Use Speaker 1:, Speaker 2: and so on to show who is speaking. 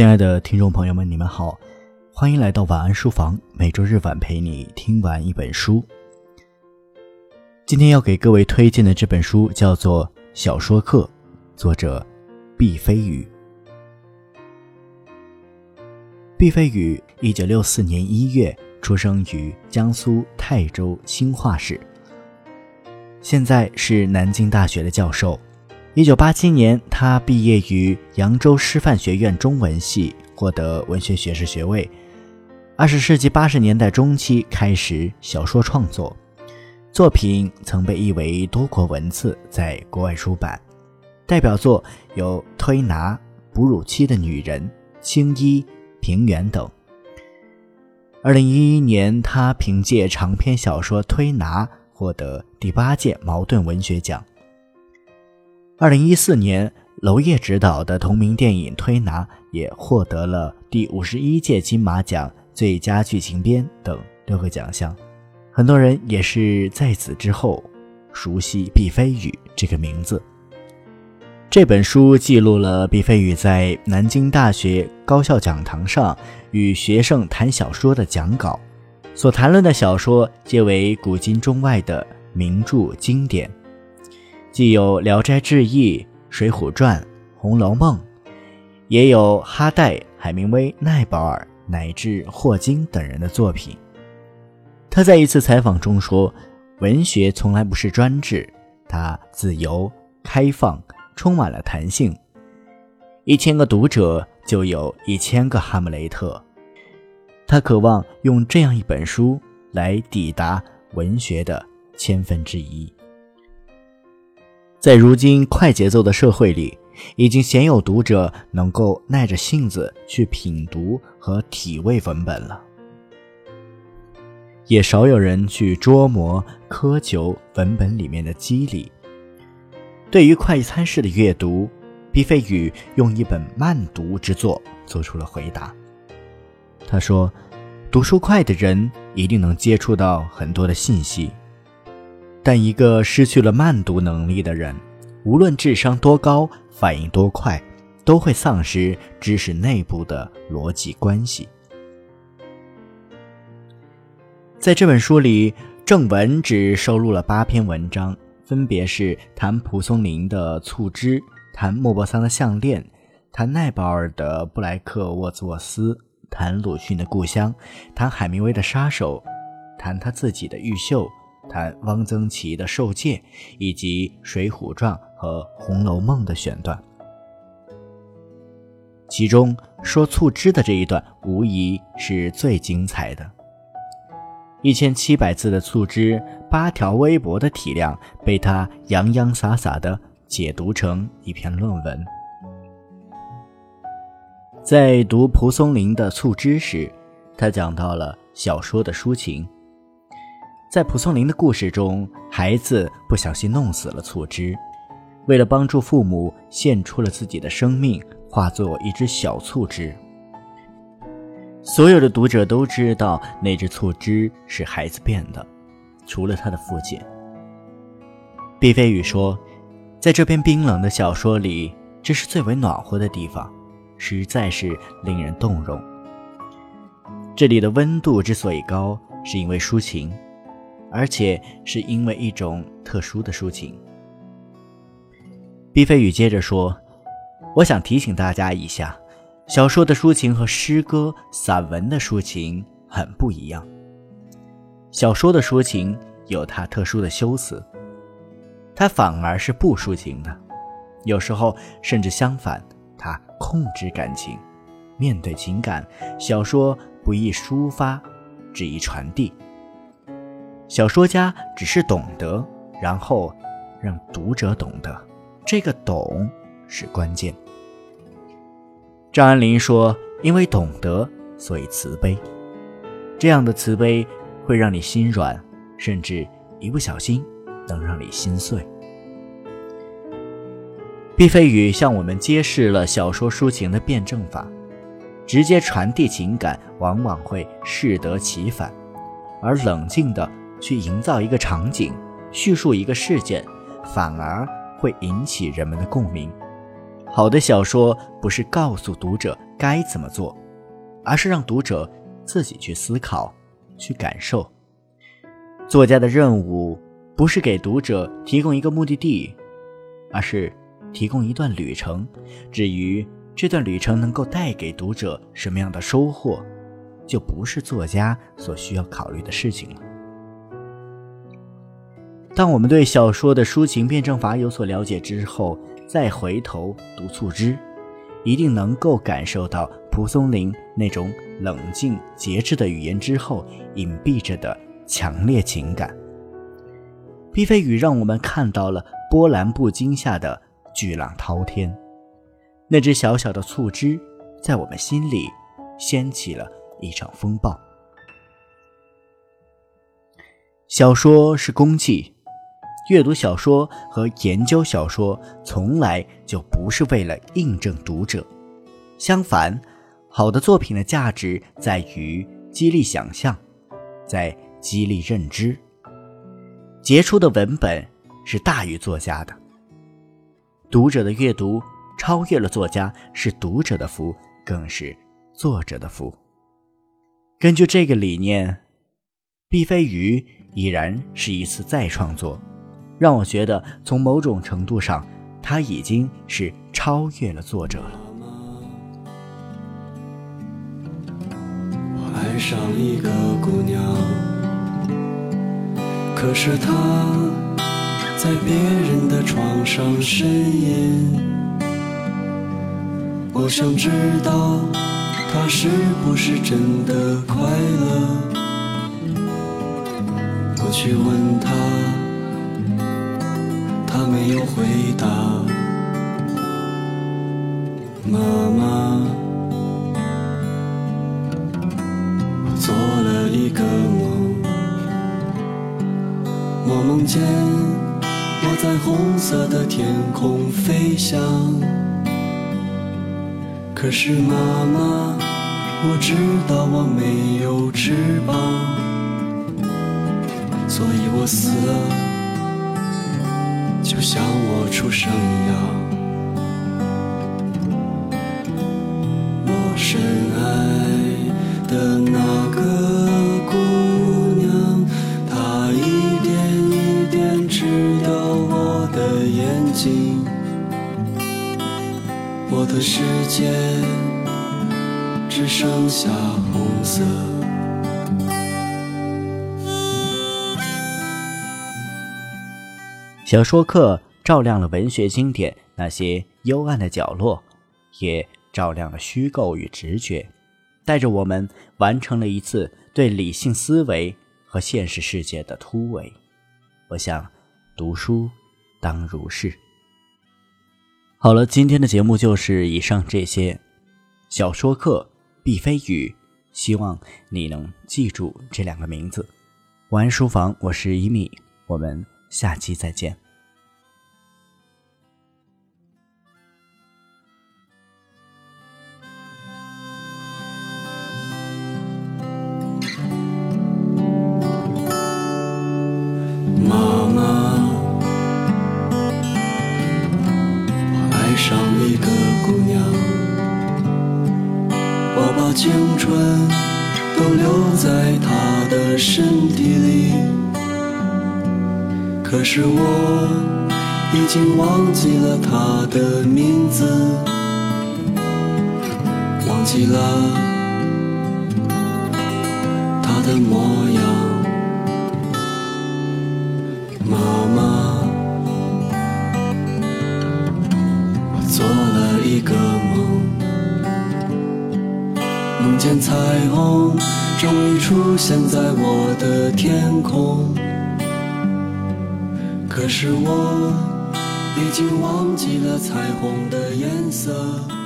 Speaker 1: 亲爱的听众朋友们，你们好，欢迎来到晚安书房，每周日晚陪你听完一本书。今天要给各位推荐的这本书叫做《小说课》，作者毕飞宇。毕飞宇，一九六四年一月出生于江苏泰州兴化市，现在是南京大学的教授。一九八七年，他毕业于扬州师范学院中文系，获得文学学士学位。二十世纪八十年代中期开始小说创作，作品曾被译为多国文字，在国外出版。代表作有《推拿》《哺乳期的女人》《青衣》《平原》等。二零一一年，他凭借长篇小说《推拿》获得第八届茅盾文学奖。二零一四年，娄烨执导的同名电影《推拿》也获得了第五十一届金马奖最佳剧情片等六个奖项。很多人也是在此之后熟悉毕飞宇这个名字。这本书记录了毕飞宇在南京大学高校讲堂上与学生谈小说的讲稿，所谈论的小说皆为古今中外的名著经典。既有《聊斋志异》《水浒传》《红楼梦》，也有哈代、海明威、奈保尔乃至霍金等人的作品。他在一次采访中说：“文学从来不是专制，它自由、开放，充满了弹性。一千个读者就有一千个哈姆雷特。”他渴望用这样一本书来抵达文学的千分之一。在如今快节奏的社会里，已经鲜有读者能够耐着性子去品读和体味文本了，也少有人去琢磨苛求文本里面的机理。对于快餐式的阅读，毕飞宇用一本慢读之作做出了回答。他说：“读书快的人一定能接触到很多的信息。”但一个失去了慢读能力的人，无论智商多高，反应多快，都会丧失知识内部的逻辑关系。在这本书里，正文只收录了八篇文章，分别是谈蒲松龄的醋汁，谈莫泊桑的项链，谈奈保尔的布莱克沃兹沃斯，谈鲁迅的故乡，谈海明威的杀手，谈他自己的玉秀。谈汪曾祺的受戒，以及《水浒传》和《红楼梦》的选段。其中说醋汁的这一段，无疑是最精彩的。一千七百字的醋汁，八条微博的体量，被他洋洋洒洒地解读成一篇论文。在读蒲松龄的醋汁时，他讲到了小说的抒情。在蒲松龄的故事中，孩子不小心弄死了醋汁，为了帮助父母，献出了自己的生命，化作一只小醋汁。所有的读者都知道，那只醋汁是孩子变的，除了他的父亲。毕飞宇说，在这篇冰冷的小说里，这是最为暖和的地方，实在是令人动容。这里的温度之所以高，是因为抒情。而且是因为一种特殊的抒情。毕飞宇接着说：“我想提醒大家一下，小说的抒情和诗歌、散文的抒情很不一样。小说的抒情有它特殊的修辞，它反而是不抒情的，有时候甚至相反，它控制感情。面对情感，小说不易抒发，只易传递。”小说家只是懂得，然后让读者懂得，这个“懂”是关键。张爱玲说：“因为懂得，所以慈悲。这样的慈悲会让你心软，甚至一不小心能让你心碎。”毕飞宇向我们揭示了小说抒情的辩证法：直接传递情感，往往会适得其反，而冷静的。去营造一个场景，叙述一个事件，反而会引起人们的共鸣。好的小说不是告诉读者该怎么做，而是让读者自己去思考、去感受。作家的任务不是给读者提供一个目的地，而是提供一段旅程。至于这段旅程能够带给读者什么样的收获，就不是作家所需要考虑的事情了。当我们对小说的抒情辩证法有所了解之后，再回头读《促织》，一定能够感受到蒲松龄那种冷静节制的语言之后隐蔽着的强烈情感。毕飞宇让我们看到了波澜不惊下的巨浪滔天，那只小小的促织，在我们心里掀起了一场风暴。小说是功绩。阅读小说和研究小说从来就不是为了印证读者，相反，好的作品的价值在于激励想象，在激励认知。杰出的文本是大于作家的，读者的阅读超越了作家，是读者的福，更是作者的福。根据这个理念，毕飞宇已然是一次再创作。让我觉得，从某种程度上，他已经是超越了作者了。
Speaker 2: 我爱上一个姑娘，可是她在别人的床上呻吟。我想知道她是不是真的快乐。我去问她。他没有回答，妈妈。我做了一个梦，我梦见我在红色的天空飞翔。可是妈妈，我知道我没有翅膀，所以我死了。就像我出生一样，我深爱的那个姑娘，她一点一点吃掉我的眼睛，我的世界只剩下红色。
Speaker 1: 小说课照亮了文学经典那些幽暗的角落，也照亮了虚构与直觉，带着我们完成了一次对理性思维和现实世界的突围。我想，读书当如是。好了，今天的节目就是以上这些。小说课毕飞宇，希望你能记住这两个名字。晚安书房，我是一米，我们。下期再见。
Speaker 2: 妈妈，我爱上一个姑娘，我把青春都留在她的身体里。可是我已经忘记了他的名字，忘记了他的模样。妈妈，我做了一个梦，梦见彩虹终于出现在我的天空。可是我已经忘记了彩虹的颜色。